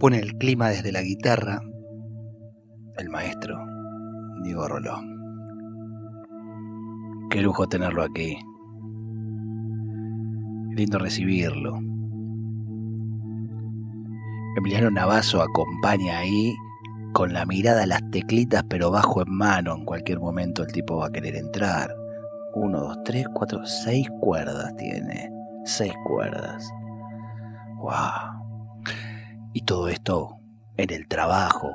Pone el clima desde la guitarra el maestro Diego Roló. Qué lujo tenerlo aquí. lindo recibirlo. Emiliano Navazo acompaña ahí con la mirada a las teclitas pero bajo en mano. En cualquier momento el tipo va a querer entrar. Uno, dos, tres, cuatro, seis cuerdas tiene. Seis cuerdas. ¡Wow! Y todo esto en el trabajo.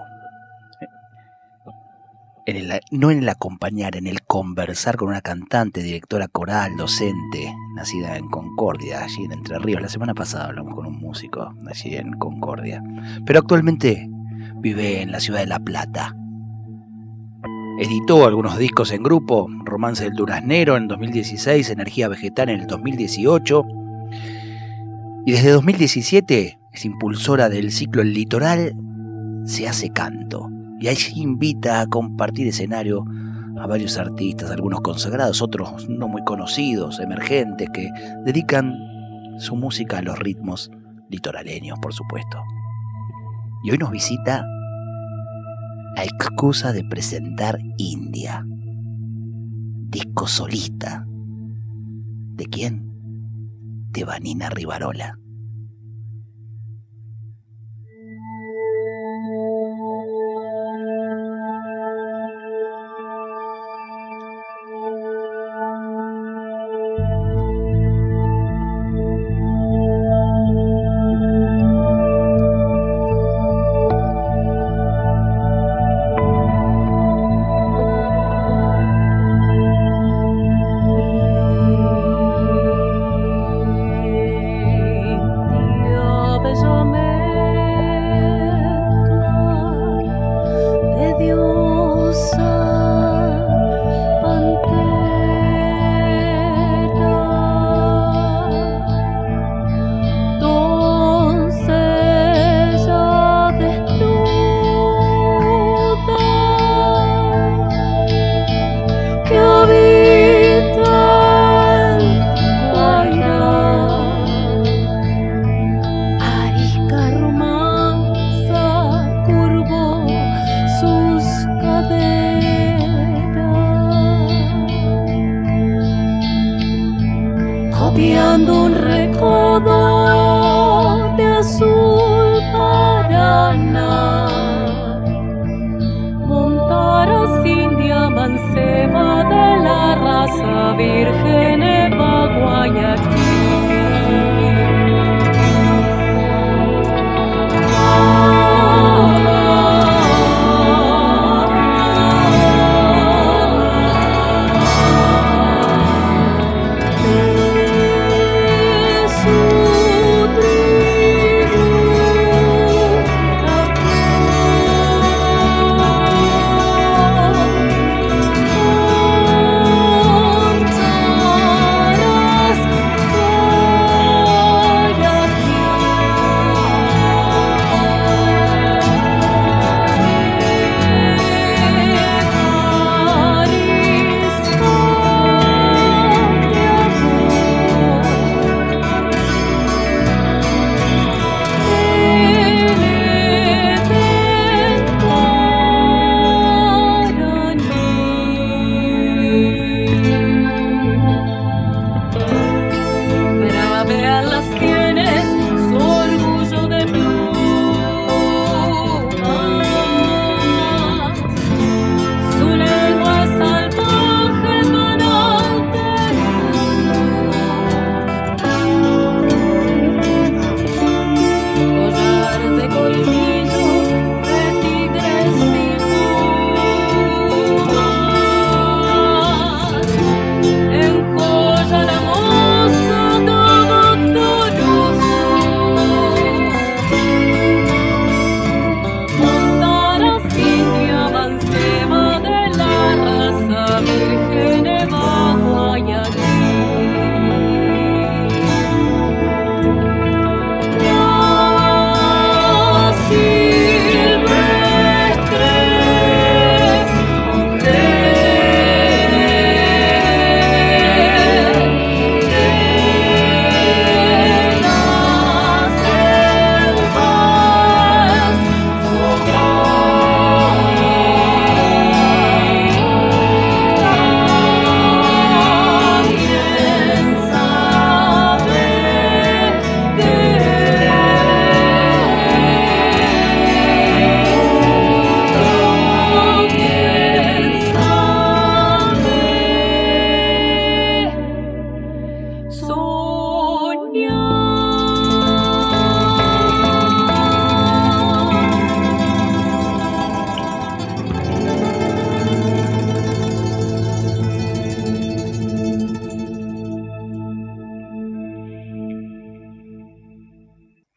No en el acompañar, en el conversar con una cantante, directora coral, docente, nacida en Concordia, allí en Entre Ríos. La semana pasada hablamos con un músico allí en Concordia. Pero actualmente vive en la ciudad de La Plata. Editó algunos discos en grupo, Romance del Duraznero en 2016, Energía Vegetal en el 2018. Y desde 2017 es impulsora del ciclo El Litoral, se hace canto. Y ahí invita a compartir escenario a varios artistas, algunos consagrados, otros no muy conocidos, emergentes, que dedican su música a los ritmos litoraleños, por supuesto. Y hoy nos visita a excusa de presentar India, disco solista. ¿De quién? De Vanina Rivarola.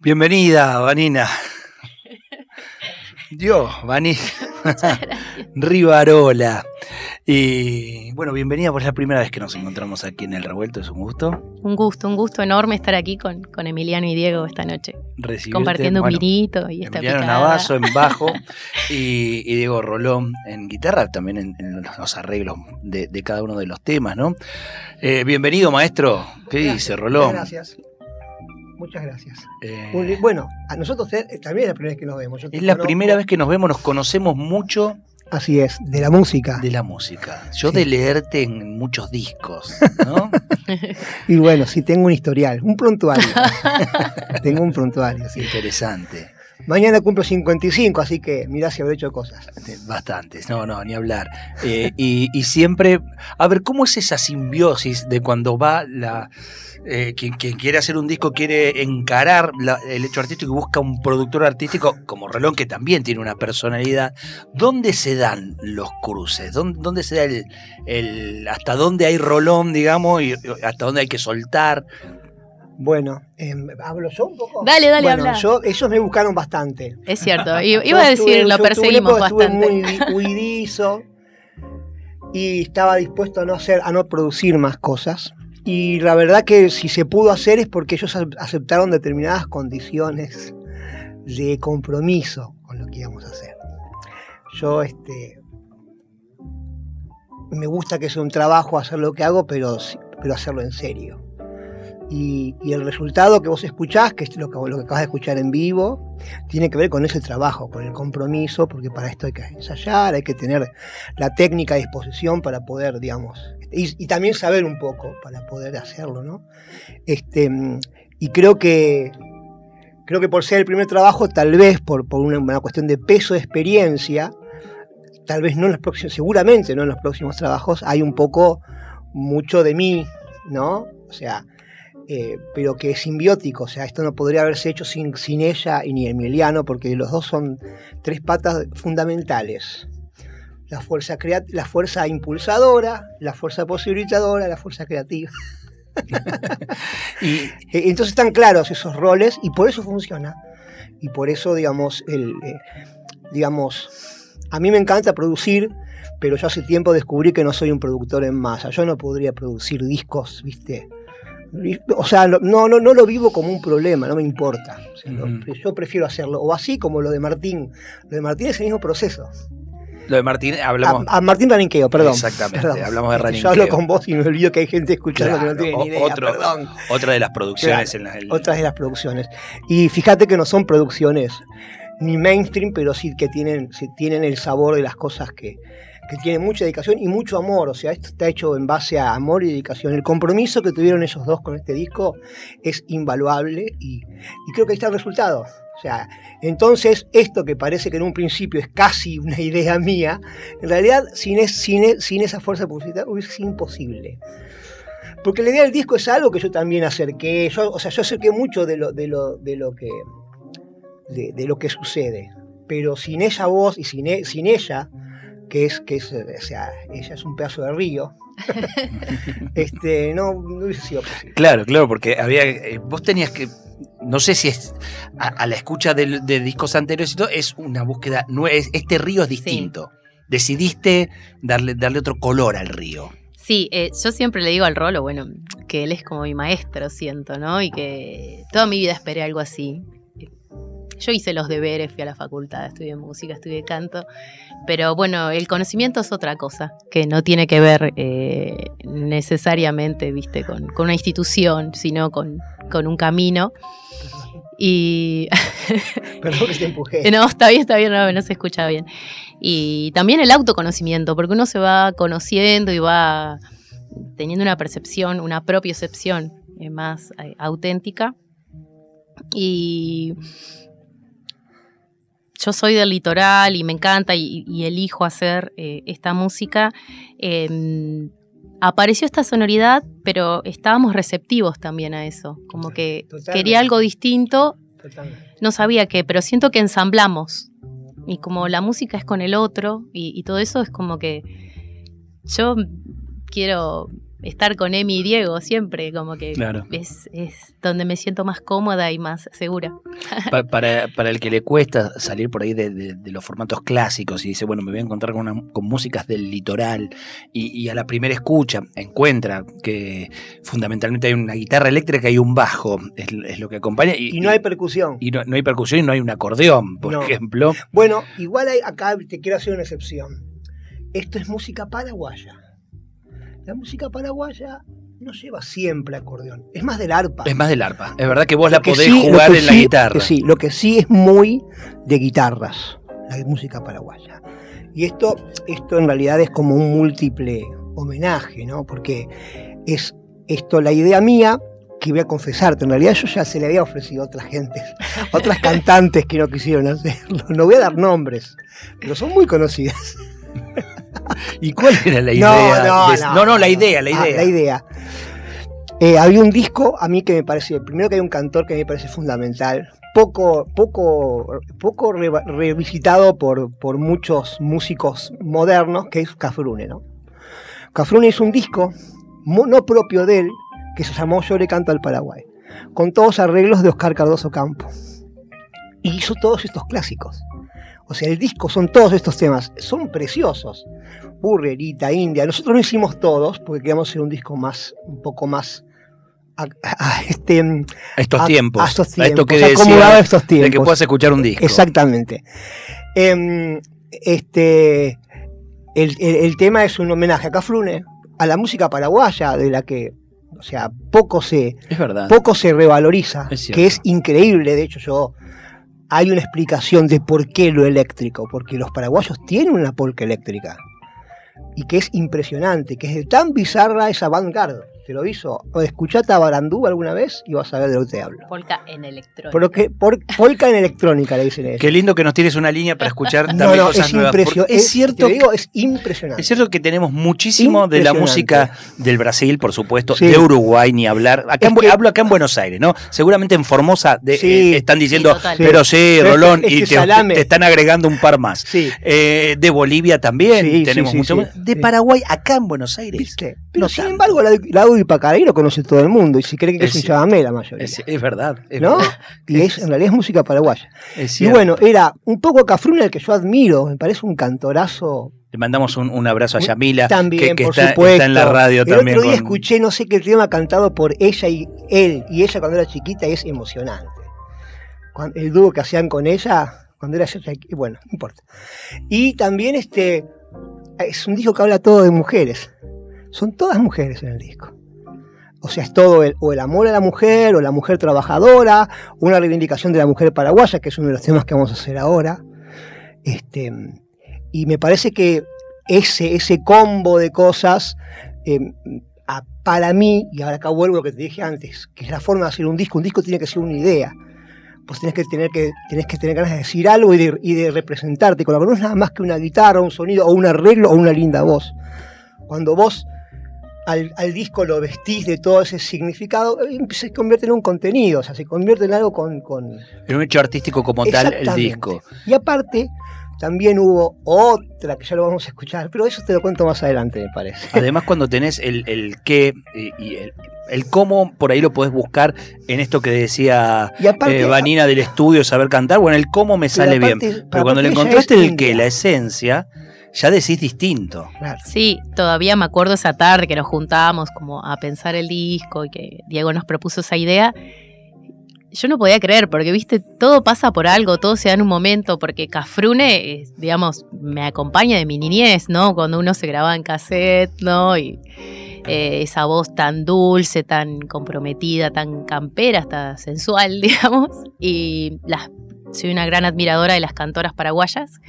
Bienvenida, Vanina. Dios, Vanina. Rivarola. Y bueno, bienvenida, por la primera vez que nos encontramos aquí en El Revuelto, es un gusto. Un gusto, un gusto enorme estar aquí con, con Emiliano y Diego esta noche. compartiendo un vinito y esta Emiliano Navazo en bajo y, Diego Rolón en guitarra, también en, los arreglos de, cada uno de los temas, ¿no? Eh, bienvenido, maestro. ¿Qué dice Rolón? Gracias. Muchas gracias. Eh, bueno, a nosotros eh, también es la primera vez que nos vemos. es la primera vez que nos vemos, nos conocemos mucho Así es, de la música. De la música. Yo de leerte en muchos discos, ¿no? y bueno, sí, tengo un historial, un prontuario. tengo un prontuario, sí. Interesante. Mañana cumplo 55, así que mirá si habré hecho cosas. Bastantes, no, no, ni hablar. Eh, y, siempre, a ver, ¿cómo es esa simbiosis de cuando va la eh, quien, quiere hacer un disco quiere encarar el hecho artístico y busca un productor artístico como Rolón, que también tiene una personalidad. ¿Dónde se dan los cruces? ¿Dónde, se da el, hasta dónde hay Rolón, digamos, y hasta dónde hay que soltar? Bueno, em, ¿hablo yo un poco? Dale, dale, bueno, Yo, ellos me buscaron bastante. Es cierto, iba a decir, lo perseguimos bastante. Estuve muy huidizo y estaba dispuesto a no hacer, a no producir más cosas. Y la verdad que si se pudo hacer es porque ellos aceptaron determinadas condiciones de compromiso con lo que íbamos a hacer. Yo este, me gusta que sea un trabajo hacer lo que hago, pero, pero hacerlo en serio. Y, el resultado que vos escuchás, que es lo que, acabas de escuchar en vivo, tiene que ver con ese trabajo, con el compromiso, porque para esto hay que ensayar, hay que tener la técnica a disposición para poder, digamos, y, también saber un poco para poder hacerlo, ¿no? Este, y creo que, creo que por ser el primer trabajo, tal vez por, una, cuestión de peso de experiencia, tal vez no en los próximos, seguramente no en los próximos trabajos, hay un poco mucho de mí, ¿no? O sea, eh, pero que es simbiótico, o sea, esto no podría haberse hecho sin, sin ella y ni Emiliano, porque los dos son tres patas fundamentales la fuerza, la fuerza impulsadora, la fuerza posibilitadora, la fuerza creativa. y e, entonces están claros esos roles y por eso funciona. Y por eso, digamos, el, eh, digamos, a mí me encanta producir, pero yo hace tiempo descubrí que no soy un productor en masa. Yo no podría producir discos, ¿viste? O sea, no, no, no lo vivo como un problema, no me importa. yo prefiero hacerlo. O así como lo de Martín. Lo de Martín es el mismo proceso. Lo de Martín, hablamos. A, Martín Raninqueo, perdón. Exactamente, hablamos de Raninqueo. Yo hablo con vos y me olvido que hay gente escuchando que no tiene ni idea, perdón. Otra de las producciones. en Otras de las producciones. Y fíjate que no son producciones ni mainstream, pero sí que tienen, tienen el sabor de las cosas que, que tienen mucha dedicación y mucho amor. O sea, esto está hecho en base a amor y dedicación. El compromiso que tuvieron ellos dos con este disco es invaluable y, creo que ahí está el resultado. O sea, entonces esto que parece que en un principio es casi una idea mía, en realidad sin, esa fuerza publicitaria es imposible. Porque la idea del disco es algo que yo también acerqué, yo, o sea, yo acerqué mucho de lo, que sucede, pero sin esa voz y sin, e, sin ella, que es, que es, o sea, ella es un pedazo de río, este, no, no hubiese sido posible. Claro, claro, porque había, eh, vos tenías que no sé si es a, la escucha de, discos anteriores y todo, es una búsqueda, este río es distinto. Decidiste darle, darle otro color al río. Sí, eh, yo siempre le digo al Rolo, bueno, que él es como mi maestro, siento, ¿no? Y que toda mi vida esperé algo así. Yo hice los deberes, fui a la facultad, estudié música, estudié canto, pero bueno, el conocimiento es otra cosa, que no tiene que ver eh, necesariamente, viste, con, con, una institución, sino con, con un camino. Y. Perdón que te empujé. No, está bien, está bien, no, se escucha bien. Y también el autoconocimiento, porque uno se va conociendo y va teniendo una percepción, una propia percepción eh, más eh, auténtica. Y yo soy del litoral y me encanta y, elijo hacer eh, esta música. Em, apareció esta sonoridad, pero estábamos receptivos también a eso, como que quería algo distinto, no sabía qué, pero siento que ensamblamos. Y como la música es con el otro y, todo eso es como que yo quiero estar con Emi y Diego siempre, como que Claro. es, es donde me siento más cómoda y más segura. Pa- para, para el que le cuesta salir por ahí de, de- de los formatos clásicos y dice, bueno, me voy a encontrar con, una- con músicas del litoral y, y a la primera escucha encuentra que fundamentalmente hay una guitarra eléctrica y un bajo, es, es lo que acompaña. Y, Y no hay percusión. y no, no hay percusión y no hay un acordeón, por No. ejemplo. Bueno, igual hay- acá te quiero hacer una excepción. Esto es música paraguaya. La música paraguaya no lleva siempre acordeón. Es más del arpa. Es más del arpa. Es verdad que vos la que podés sí- jugar en la guitarra. sí, lo que sí es muy de guitarras, la música paraguaya. Y esto, esto en realidad es como un múltiple homenaje, ¿no? Porque es esto la idea mía, que voy a confesarte, en realidad yo ya se le había ofrecido a otras gentes, a otras cantantes que no quisieron hacerlo. No voy a dar nombres, pero son muy conocidas. ¿Y cuál era la idea? No, no, de- no, no, no, la idea, la Ah, idea. la idea. Eh, había un disco a mí que me parece, primero que hay un cantor que me parece fundamental, poco, poco, poco re- revisitado por, por muchos músicos modernos, que es Cafrune, ¿no? Cafrune hizo un disco no propio de él, que se llamó Yo le canto al Paraguay, con todos arreglos de Oscar Cardoso Campo. Y hizo todos estos clásicos. O sea, el disco son todos estos temas, son preciosos. Burrerita, India. Nosotros lo hicimos todos porque queríamos hacer un disco más, un poco más a, a- este, A estos a- tiempos. a estos A esto tiempos, que a estos de tiempos. que puedas escuchar un disco. Exactamente. Em, este, el, el- el tema es un homenaje a Cafrune, a la música paraguaya, de la que, o sea, poco se, Es verdad. poco se revaloriza, Es que es increíble. De hecho, yo hay una explicación de por qué lo eléctrico, porque los paraguayos tienen una polca eléctrica y que es impresionante, que es de tan bizarra esa vanguardia. Te lo hizo. O escuchate a Barandú alguna vez y vas a ver de lo que te hablo. Polka en electrónica. Porque, por, polca en electrónica le dicen eso. Qué lindo que nos tires una línea para escuchar No, también no, cosas es nuevas. Es cierto, Te digo, es impresionante. es cierto que tenemos muchísimo de la música del Brasil, por supuesto, Sí. de Uruguay, ni hablar. Acá en Es Bu- que- hablo acá en Buenos Aires, ¿no? Seguramente en Formosa de- Sí. eh, están diciendo, Sí, pero sí, Pero Rolón, es que y te, salame. te están agregando un par más. Sí. Eh, de Bolivia también Sí, tenemos sí, sí, mucho sí. más. De Sí. Paraguay, acá en Buenos Aires. ¿Viste? Pero No sin tanto. embargo, la, la Audi Pacaray lo conoce todo el mundo y si cree que es, Es un chamamé la mayoría. Es, es verdad. es ¿No? verdad. Y es, en realidad es música paraguaya. Y bueno, era un poco Cafrune el que yo admiro, me parece un cantorazo Le mandamos un, un abrazo a Yamila, también, que, que por está, supuesto. está en la radio el también. otro día con- escuché, no sé qué tema cantado por ella y él, y ella cuando era chiquita, y es emocionante. El dúo que hacían con ella, cuando era bueno, no importa. Y también este, es un disco que habla todo de mujeres. Son todas mujeres en el disco. O sea, es todo el, o el amor a la mujer, o la mujer trabajadora, una reivindicación de la mujer paraguaya, que es uno de los temas que vamos a hacer ahora. Este, y me parece que ese, ese combo de cosas, eh, a- para mí, y ahora acá vuelvo a lo que te dije antes, que es la forma de hacer un disco, un disco tiene que ser una idea. Pues tenés que tener, que, tenés que tener ganas de decir algo y de, y de representarte. Con la no es nada más que una guitarra, un sonido, o un arreglo, o una linda voz. Cuando vos al, al disco lo vestís de todo ese significado, eh, se convierte en un contenido, o sea, se convierte en algo con, con, En un hecho artístico como tal, el disco. y aparte, también hubo otra que ya lo vamos a escuchar, pero eso te lo cuento más adelante, me parece. Además, cuando tenés el, el qué y, el, el cómo, por ahí lo podés buscar en esto que decía aparte, eh, Vanina del estudio, saber cantar. Bueno, el cómo me sale bien. Pero cuando le encontraste el qué, la esencia, ya decís distinto. Claro. Sí, todavía me acuerdo esa tarde que nos juntábamos como a pensar el disco y que Diego nos propuso esa idea. Yo no podía creer, porque viste, todo pasa por algo, todo se da en un momento, porque Cafrune, eh, digamos, me acompaña de mi niñez, ¿no? Cuando uno se grababa en cassette, ¿no? Y eh, esa voz tan dulce, tan comprometida, tan campera, hasta sensual, digamos. Y las, soy una gran admiradora de las cantoras paraguayas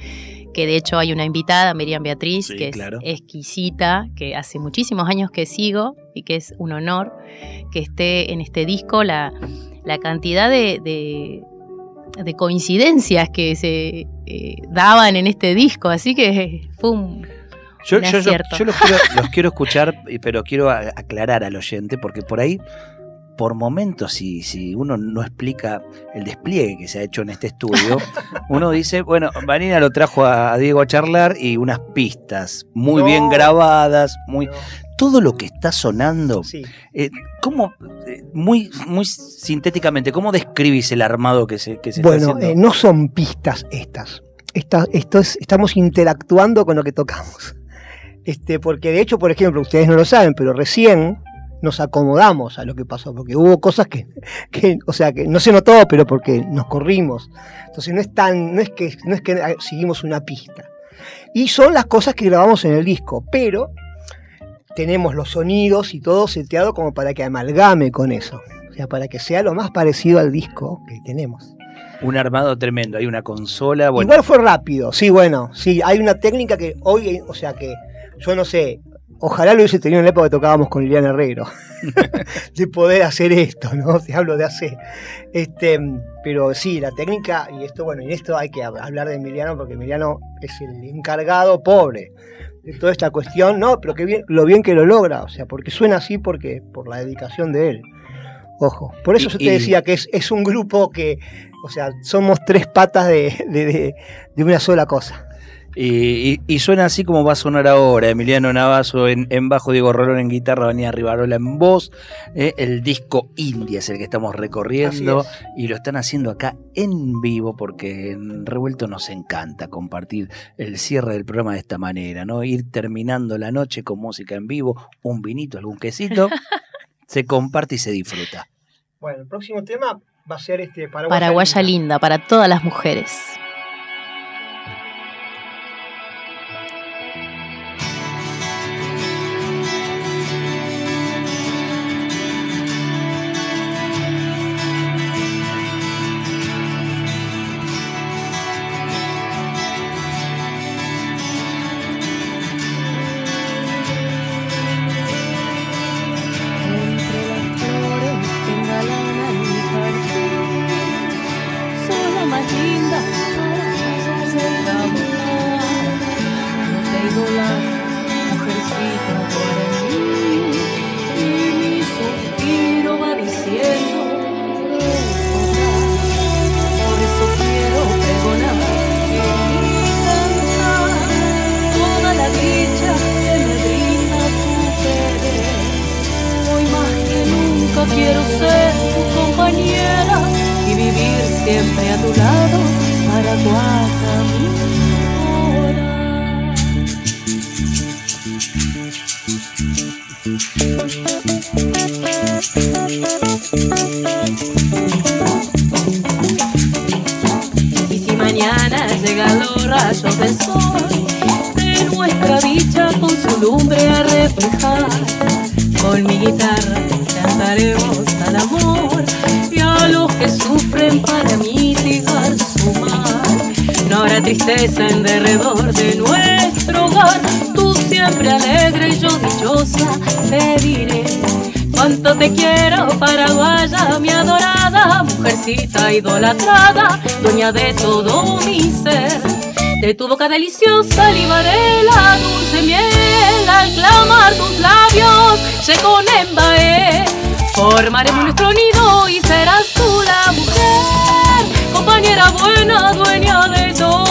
que de hecho hay una invitada, Miriam Beatriz, Sí, que claro. es exquisita, que hace muchísimos años que sigo y que es un honor que esté en este disco. La, la cantidad de, de- de coincidencias que se eh, daban en este disco, así que fue un... Yo, Un yo- yo- acierto. yo los, quiero, los quiero escuchar, pero quiero aclarar al oyente, porque por ahí, por momentos, si, si uno no explica el despliegue que se ha hecho en este estudio, uno dice, bueno, Vanina lo trajo a, Diego a charlar y unas pistas muy No. bien grabadas, muy... No. todo lo que está sonando, Sí. eh, ¿cómo, eh, muy, muy sintéticamente, cómo describís el armado que se, que se Bueno, está haciendo? eh, no son pistas estas. Esta- esto es- estamos interactuando con lo que tocamos. Este, porque de hecho, por ejemplo, ustedes no lo saben, pero recién nos acomodamos a lo que pasó, porque hubo cosas que, que, o sea, que no se notó, pero porque nos corrimos. Entonces no es tan, no es que, no es que seguimos una pista. Y son las cosas que grabamos en el disco, pero tenemos los sonidos y todo seteado como para que amalgame con eso. O sea, para que sea lo más parecido al disco que tenemos. Un armado tremendo, hay una consola, bueno, Igual fue rápido, sí, bueno, sí, hay una técnica que hoy, o sea que, yo no sé, ojalá lo hubiese tenido en la época que tocábamos con Liliana Herrero, de poder hacer esto, ¿no? Te hablo de hace, este, pero sí, la técnica, y esto, bueno, y en esto hay que hab- hablar de Emiliano, porque Emiliano es el encargado pobre de toda esta cuestión, no, pero que bien, lo bien que lo logra, o sea, porque suena así porque, por la dedicación de él. Ojo, por eso Y- yo te y- decía que es, es un grupo que, o sea, somos tres patas de, de- de- de una sola cosa. Y, y- y suena así como va a sonar ahora. Emiliano Navazo en, en bajo, Diego Rolón en guitarra, Vanía Rivarola en voz. eh, el disco India es el que estamos recorriendo y lo están haciendo acá en vivo porque en Revuelto nos encanta compartir el cierre del programa de esta manera, ¿no? Ir terminando la noche con música en vivo, un vinito, algún quesito, se comparte y se disfruta. Bueno, el próximo tema va a ser este Paraguaya, Paraguaya Linda. linda, para todas las mujeres. Su lumbre a reflejar, con mi guitarra cantaremos al amor y a los que sufren para mitigar su mal. No habrá tristeza en derredor de nuestro hogar, tú siempre alegre y yo dichosa te diré. Cuánto te quiero, paraguaya, mi adorada, mujercita idolatrada, dueña de todo mi ser. De tu boca deliciosa libaré la dulce miel al clamar tus labios, embaé. Formaremos nuestro nido y serás tú la mujer, compañera buena, dueña de todo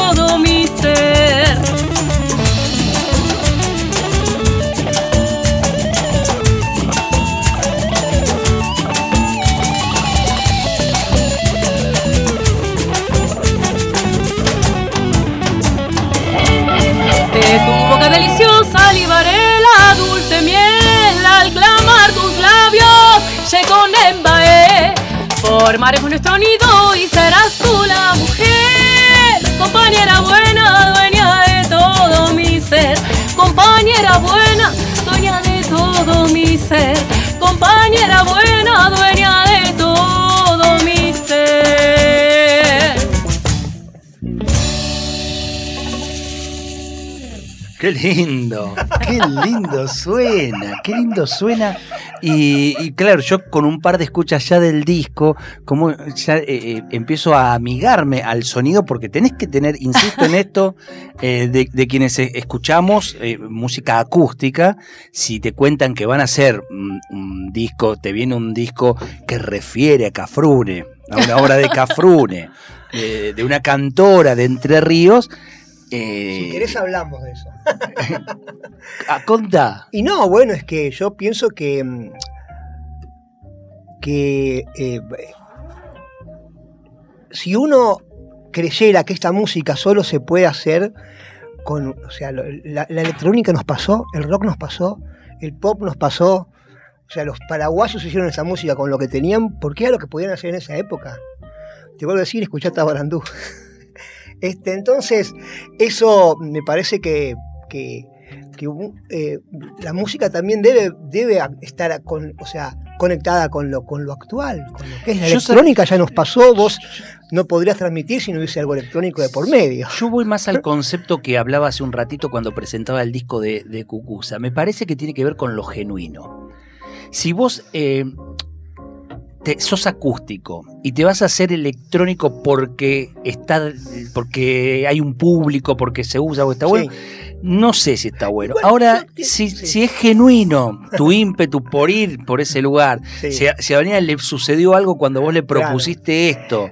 deliciosa libaré la dulce miel al clamar tus labios, se con embaé. Formaremos nuestro nido y serás tú la mujer, Qué lindo, qué lindo suena, qué lindo suena. Y, y claro, yo con un par de escuchas ya del disco, como ya eh, eh, empiezo a amigarme al sonido, porque tenés que tener, insisto en esto, eh, de, de quienes escuchamos música acústica, si te cuentan que van a hacer un, un disco, te viene un disco que refiere a Cafrune, a una obra de Cafrune, de, de una cantora de Entre Ríos, Eh, Si querés hablamos de eso. ah, conta. Y no, bueno, es que yo pienso que. mm, que. eh, si uno creyera que esta música solo se puede hacer con. O sea, la, la electrónica nos pasó, el rock nos pasó, el pop nos pasó. O sea, los paraguayos hicieron esa música con lo que tenían, porque era lo que podían hacer en esa época. Te vuelvo a decir, escuchate a Barandú. Este, entonces, eso me parece que, que, que, eh, la música también debe, debe estar con, o sea, conectada con lo, con lo actual, con lo que es la Yo electrónica, ya nos pasó, vos no podrías transmitir si no hubiese algo electrónico de por medio. Yo voy más al concepto que hablaba hace un ratito cuando presentaba el disco de, de Cucuza. Me parece que tiene que ver con lo genuino. Si vos eh, te- sos acústico y te vas a hacer electrónico porque está porque hay un público, porque se usa o está bueno, Sí. no sé si está bueno. Bueno, Ahora, yo si, sí. si es genuino tu ímpetu por ir por ese lugar, Sí. si, a, si a Vanina le sucedió algo cuando vos le propusiste esto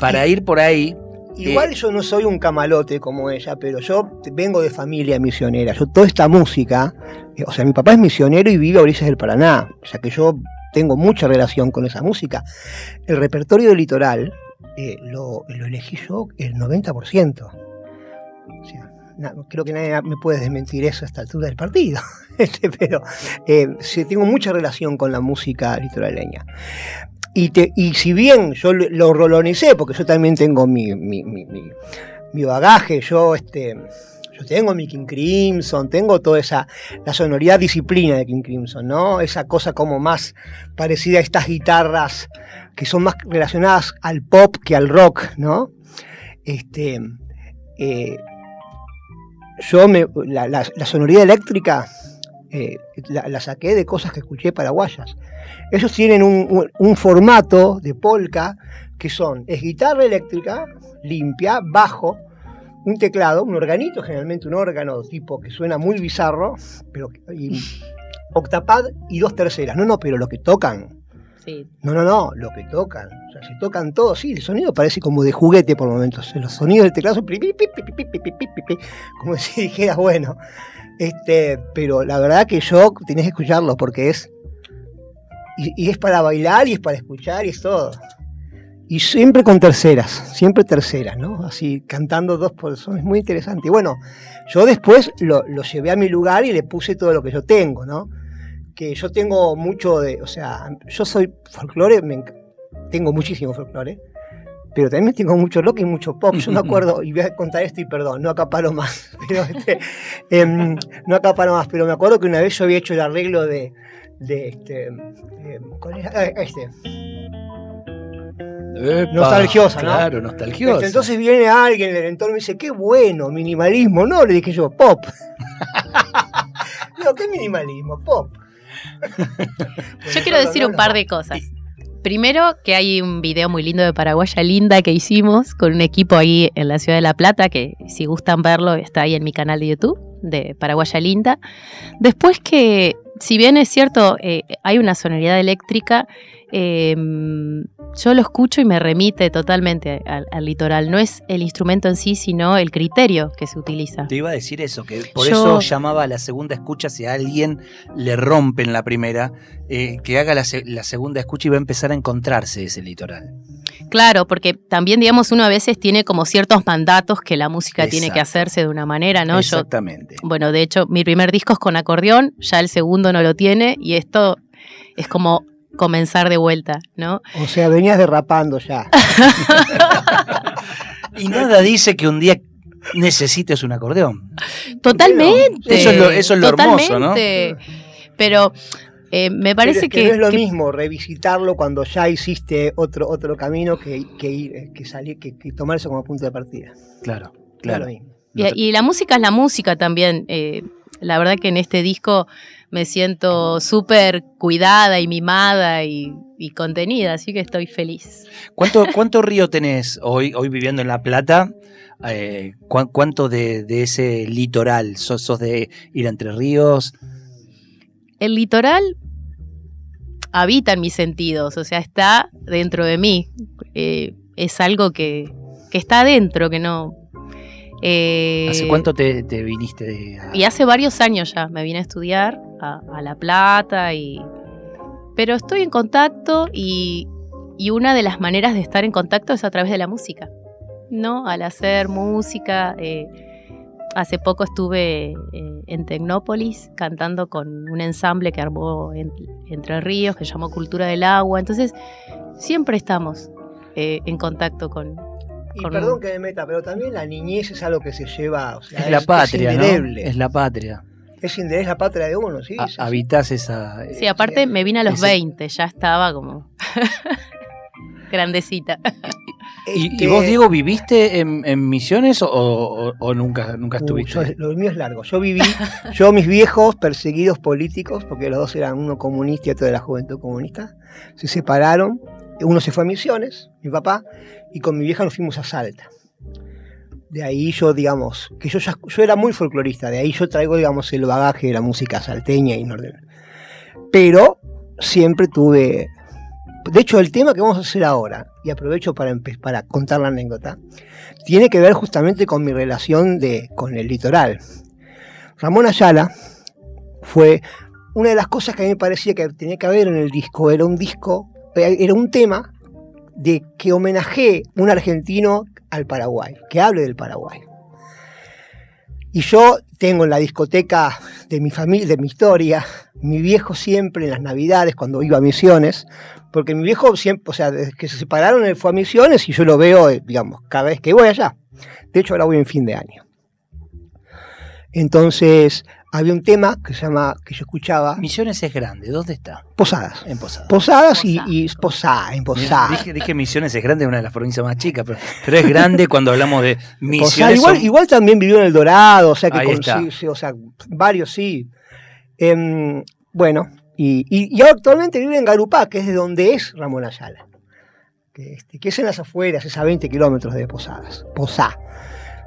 para ir por ahí, Igual Eh, yo no soy un camalote como ella, pero yo vengo de familia misionera. Yo toda esta música, eh, o sea, mi papá es misionero y vive a orillas del Paraná, o sea que yo tengo mucha relación con esa música. El repertorio del litoral eh, lo, elegí yo el 90%. O sea, creo que nadie me puede desmentir eso a esta altura del partido. Este, pero eh, sí, tengo mucha relación con la música litoraleña. Y, y si bien yo lo, lo rolonicé, porque yo también tengo mi, mi- mi- mi bagaje, yo, este, tengo mi King Crimson, tengo toda esa, la sonoridad disciplina de King Crimson, ¿no? Esa cosa como más parecida a estas guitarras que son más relacionadas al pop que al rock, ¿no? Este, eh, yo me, la, la- sonoridad eléctrica eh, la, saqué de cosas que escuché paraguayas. Ellos tienen un, un- un formato de polka que son, es guitarra eléctrica, limpia, bajo, un teclado, un organito, generalmente un órgano tipo que suena muy bizarro, pero octapad y dos terceras. No, no, pero lo que tocan. Sí. No, no, no, lo que tocan. O sea, se tocan todos, sí, el sonido parece como de juguete por momentos. Los sonidos del teclado son como si dijeras, bueno. Este, pero la verdad que yo tenés que escucharlo porque es. Y, y es para bailar y es para escuchar y es todo. Y siempre con terceras, siempre terceras, ¿no? Así cantando dos por son, es muy interesante. Y bueno, yo después lo, lo llevé a mi lugar y le puse todo lo que yo tengo, ¿no? que yo tengo mucho de, o sea, yo soy folclore, me tengo muchísimo folclore, pero también tengo mucho rock y mucho pop. Yo me acuerdo, y voy a contar esto y perdón, no acaparo más, pero este, em, no acaparo más, pero me acuerdo que una vez yo había hecho el arreglo de, de este, em, ¿cuál era? Ah, este. Epa, Nostalgiosa, ¿no? Claro, nostalgiosa. Este, entonces viene alguien del entorno y me dice, qué bueno, minimalismo. No, le dije yo, pop. no, ¿qué minimalismo? Pop. Yo quiero decir un par de cosas. Primero, que hay un video muy lindo de Paraguaya Linda que hicimos con un equipo ahí en la ciudad de La Plata, que si gustan verlo está ahí en mi canal de YouTube de Paraguaya Linda. Después que, si bien es cierto, eh, hay una sonoridad eléctrica, eh, yo lo escucho y me remite totalmente al, al litoral. No es el instrumento en sí, sino el criterio que se utiliza. Te iba a decir eso, que por Yo- eso llamaba a la segunda escucha si a alguien le rompen la primera, eh, que haga la, se- la segunda escucha y va a empezar a encontrarse ese litoral. Claro, porque también, digamos, uno a veces tiene como ciertos mandatos que la música tiene que hacerse de una manera, ¿no? Yo, Exactamente. bueno, de hecho, mi primer disco es con acordeón, ya el segundo no lo tiene, y esto es como comenzar de vuelta, ¿no? O sea, venías derrapando ya. Y nada dice que un día necesites un acordeón. Totalmente. Eso es lo- eso es lo hermoso, ¿no? Pero eh, me parece Pero es que, que, no es lo que- mismo revisitarlo cuando ya hiciste otro, otro camino que, que ir, que salir, que, que tomar eso como punto de partida. Claro, claro. y la música es la música también. eh, la verdad que en este disco me siento súper cuidada y mimada y, y contenida, así que estoy feliz. ¿Cuánto, cuánto río tenés hoy, hoy viviendo en La Plata? Eh, ¿cuán- ¿Cuánto de, de ese litoral? ¿Sos, sos de ir a Entre Ríos? El litoral habita en mis sentidos, o sea, está dentro de mí. Eh, es algo que, que está adentro, que no. Eh, ¿Hace cuánto te, te viniste? de- a- Y hace varios años ya me vine a estudiar a, a La Plata y... Pero estoy en contacto y, y una de las maneras de estar en contacto es a través de la música, ¿no? Al hacer música. eh, hace poco estuve eh, en Tecnópolis cantando con un ensamble que armó en- Entre Ríos que llamó Cultura del Agua. Entonces, siempre estamos en contacto con... Y Con- perdón que me meta, pero también la niñez es algo que se lleva. O sea, es la patria, ¿no? indeleble. Es la patria. Es es la patria de uno, ¿sí? A-. Habitás esa. Sí, aparte me vine a los Ese- 20, ya estaba como grandecita. ¿Y, Este, y vos, Diego, viviste en, en Misiones o, o- o nunca, nunca uh, estuviste? yo- lo mío es largo. Yo viví, yo mis viejos perseguidos políticos, porque los dos eran uno comunista y otro de la juventud comunista, se separaron. Uno se fue a Misiones, mi papá, y con mi vieja nos fuimos a Salta. De ahí yo, digamos, que yo ya, yo era muy folclorista, de ahí yo traigo, digamos, el bagaje de la música salteña y norteña. Pero siempre tuve. De hecho, el tema que vamos a hacer ahora, y aprovecho para, para contar la anécdota, tiene que ver justamente con mi relación de, con el litoral. Ramón Ayala fue una de las cosas que a mí me parecía que tenía que haber en el disco. Era un disco, era un tema de que homenajeé un argentino al Paraguay, que hable del Paraguay. Y yo tengo en la discoteca de mi familia, de mi historia, mi viejo siempre en las navidades, cuando iba a misiones, porque mi viejo siempre, o sea, desde que se separaron, él fue a misiones y yo lo veo, eh, digamos, cada vez que voy allá. De hecho, ahora voy en fin de año. Entonces, había un tema que se llama, que yo escuchaba, Misiones es grande. ¿Dónde está? Posadas. En Posada. Posadas y, Posada. y Posada, en Posadas. Dije, dije Misiones es grande, una de las provincias más chicas, pero, pero es grande cuando hablamos de Posada. Misiones. Igual, son- igual también vivió en El Dorado, o sea que Ahí con- está. sí, sí, o sea, varios sí. Em, bueno, y, y, actualmente vive en Garupá, que es de donde es Ramón Ayala. Que, este, que es en las afueras, es a 20 kilómetros de Posadas. Posá.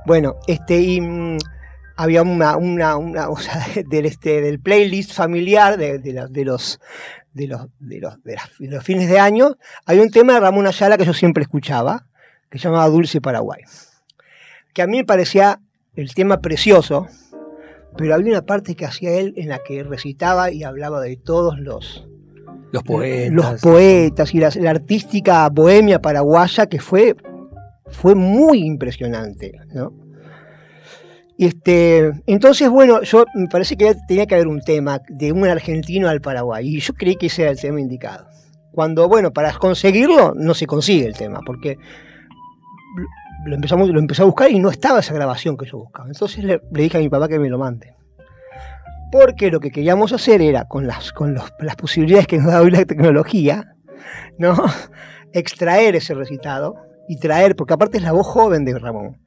Bueno, este, y mm, había una, una, una, o sea, del, este, del playlist familiar de, de la- de los de los, de, los, de las- de los fines de año, hay un tema de Ramón Ayala que yo siempre escuchaba, que se llamaba Dulce Paraguay. Que a mí me parecía el tema precioso, pero había una parte que hacía él en la que recitaba y hablaba de todos los, los poetas. los poetas y la, la artística bohemia paraguaya que fue, fue muy impresionante. ¿no? Este, entonces, bueno, yo me parece que tenía que haber un tema de un argentino al Paraguay, y yo creí que ese era el tema indicado. Cuando, bueno, para conseguirlo no se consigue el tema, porque lo, empezamos, lo empecé a buscar y no estaba esa grabación que yo buscaba. Entonces le, dije a mi papá que me lo mande. Porque lo que queríamos hacer era, con las, con las posibilidades que nos da hoy la tecnología, ¿no? extraer ese recitado y traer, porque aparte es la voz joven de Ramón.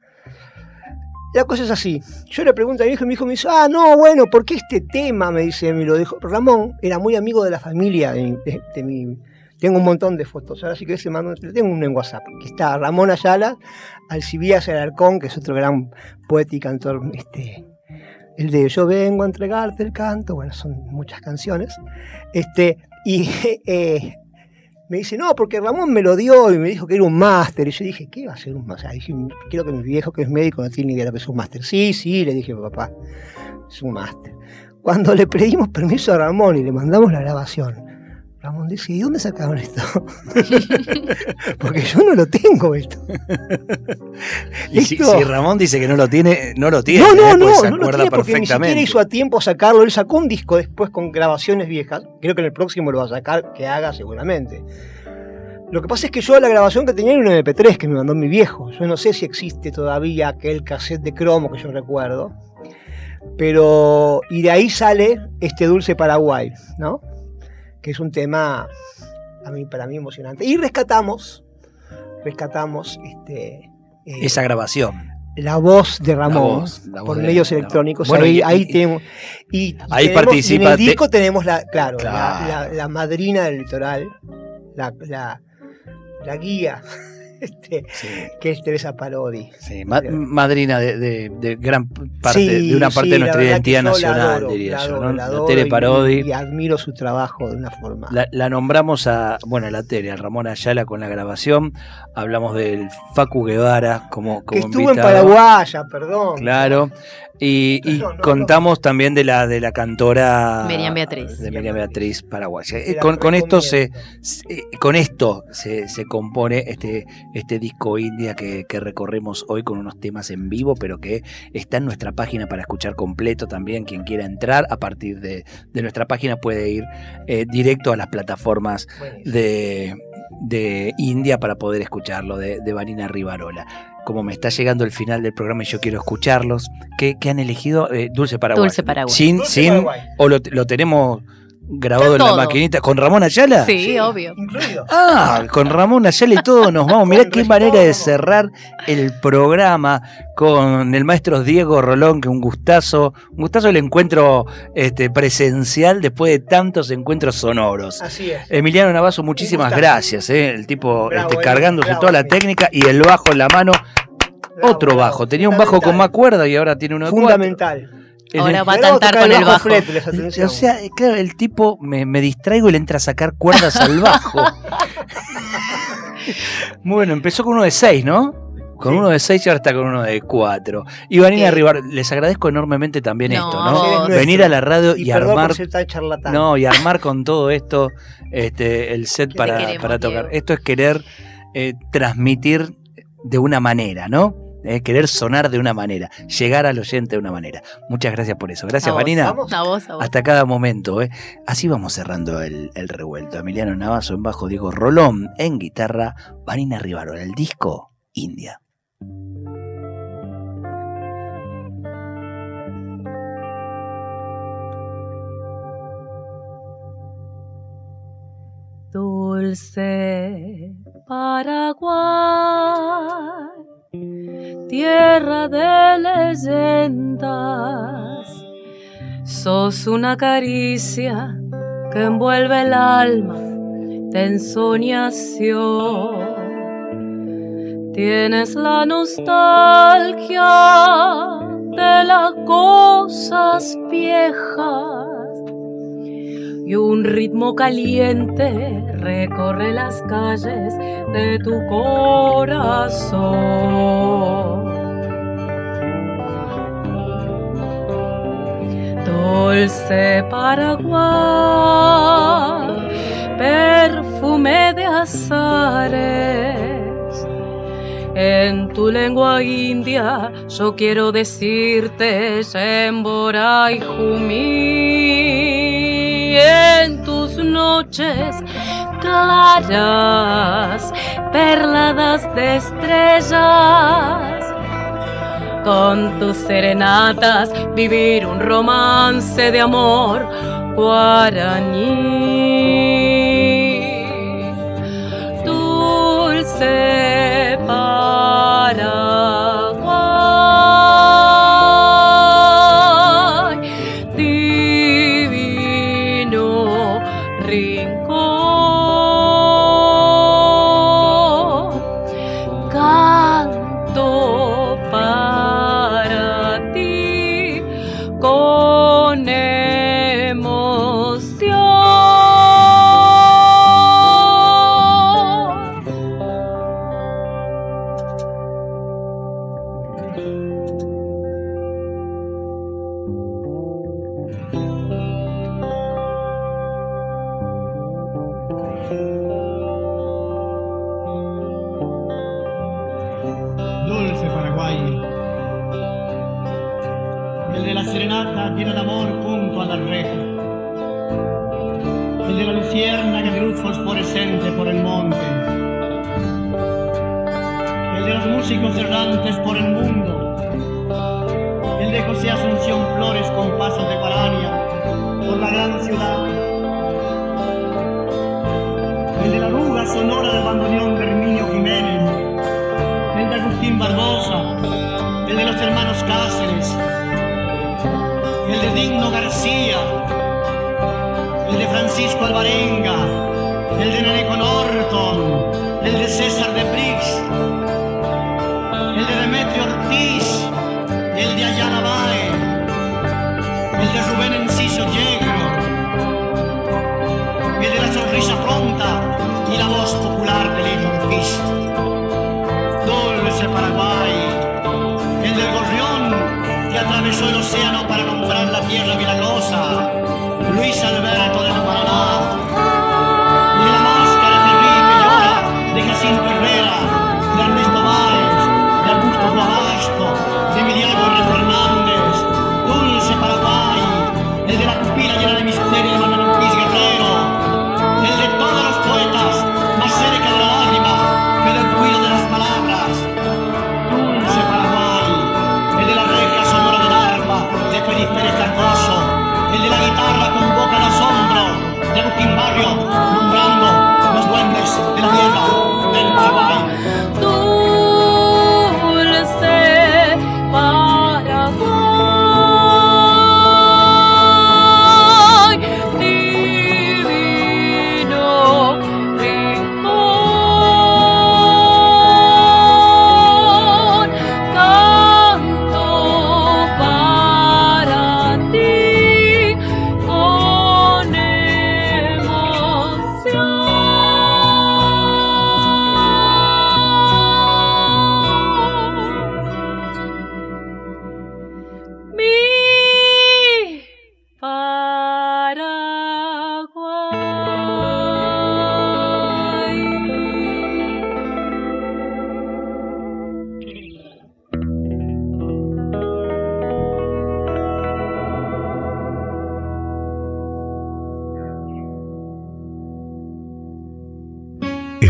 La cosa es así. Yo le pregunto a mi hijo y mi hijo me dice, ah, no, bueno, ¿por qué este tema? Me dice, me lo dijo. Ramón era muy amigo de la familia de, de- de mi... Tengo un montón de fotos. Ahora sí que se mando, tengo uno en WhatsApp, que está Ramón Ayala, Alcibías Alarcón, que es otro gran poeta y cantor, este, el de Yo vengo a entregarte el canto, bueno, son muchas canciones. Este, y eh, me dice, no, porque Ramón me lo dio y me dijo que era un máster. Y yo dije, ¿qué va a ser un máster? Dije, quiero que mi viejo, que es médico, no tiene ni idea de lo que es un máster. Sí, sí, le dije, papá, es un máster. Cuando le pedimos permiso a Ramón y le mandamos la grabación, Ramón dice, ¿y dónde sacaron esto? porque yo no lo tengo esto. Y si, Ramón dice que no lo tiene, no lo tiene. No, no, ¿eh? no, se no lo tiene porque ni siquiera hizo a tiempo sacarlo. Él sacó un disco después con grabaciones viejas. Creo que en el próximo lo va a sacar, que haga seguramente. Lo que pasa es que yo la grabación que tenía era un MP3 que me mandó mi viejo. Yo no sé si existe todavía aquel cassette de cromo que yo recuerdo. Pero. Y de ahí sale este Dulce Paraguay, ¿no? Que es un tema a mí, para mí emocionante. Y rescatamos. Rescatamos este. eh, Esa grabación. la voz de Ramón voz, la voz por de- medios electrónicos. Bueno, ahí, y- ahí y- tenemos. Y, ahí tenemos- participa y en el disco tenemos la, claro, la- Claro. La, la madrina del litoral, la, la, la guía este, Sí. que es Teresa Parodi. Sí, ma- madrina de, de- de gran parte, de una parte de nuestra que identidad nacional, adoro, diría yo. adoro, ¿no? la adoro Tere Parodi. Y, admiro su trabajo de una forma. La, la nombramos a, bueno, a la Tere, a Ramón Ayala con la grabación. Hablamos del Facu Guevara como, que como estuvo en. Paraguaya, perdón. Claro. Y, y No, no, contamos también de la de la cantora Miriam Beatriz. de Miriam Beatriz paraguaya. Eh, Con, con esto se, se- con esto se, se compone este, este disco India que, que recorremos hoy con unos temas en vivo, pero que está en nuestra página para escuchar completo también. Quien quiera entrar a partir de, de nuestra página puede ir eh, directo a las plataformas Buenísimo. de, de India para poder escucharlo, de, de Vanina Rivarola. Como me está llegando el final del programa y yo quiero escucharlos, ¿qué, qué han elegido? Eh, Dulce Paraguay. Dulce Paraguay. Sin, Dulce sin, Paraguay. o lo, lo tenemos grabado en la Todo. maquinita. ¿Con Ramón Ayala? Sí, obvio. Incluido. Ah, con Ramón Ayala y todos nos vamos. Mirá qué manera de cerrar el programa con el maestro Diego Rolón, que un gustazo, un gustazo el encuentro este, presencial después de tantos encuentros sonoros. Así es. Emiliano Navazo, muchísimas gracias. eh, el tipo Bravo, este, cargándose bravo, toda la técnica y el bajo en la mano. Bravo, otro bajo. Tenía un bajo con más cuerda y ahora tiene uno de cuatro. Fundamental. Es Ahora el- va a tocar con el bajo. o sea, eh, claro, el tipo me, me distraigo y le entra a sacar cuerdas al bajo. bueno, empezó con uno de seis, ¿no? Con Sí. uno de seis y ahora está con uno de cuatro. Y Vanina Ok. Rivar, les agradezco enormemente también No, esto, ¿no? Venir a la radio y, armar. No, y armar con todo esto este, el set para, queremos, para tocar. Diego. Esto es querer eh, transmitir de una manera, ¿no? Eh, querer sonar de una manera, llegar al oyente de una manera. Muchas gracias por eso. Gracias, A vos. Vanina. Vamos. A vos, a vos. Hasta cada momento. ¿eh? Así vamos cerrando el, el revuelto. Emiliano Navazo en bajo, Diego Rolón en guitarra, Vanina Rivarola, el disco India. Dulce Paraguay, tierra de leyendas, sos una caricia que envuelve el alma de ensoñación. Tienes la nostalgia de las cosas viejas y un ritmo caliente recorre las calles de tu corazón. Dulce Paraguay, perfume de azares. En tu lengua india yo quiero decirte Shembora y En tus noches claras, perladas de estrellas. Con tus serenatas vivir un romance de amor guaraní. Dulce con emoción.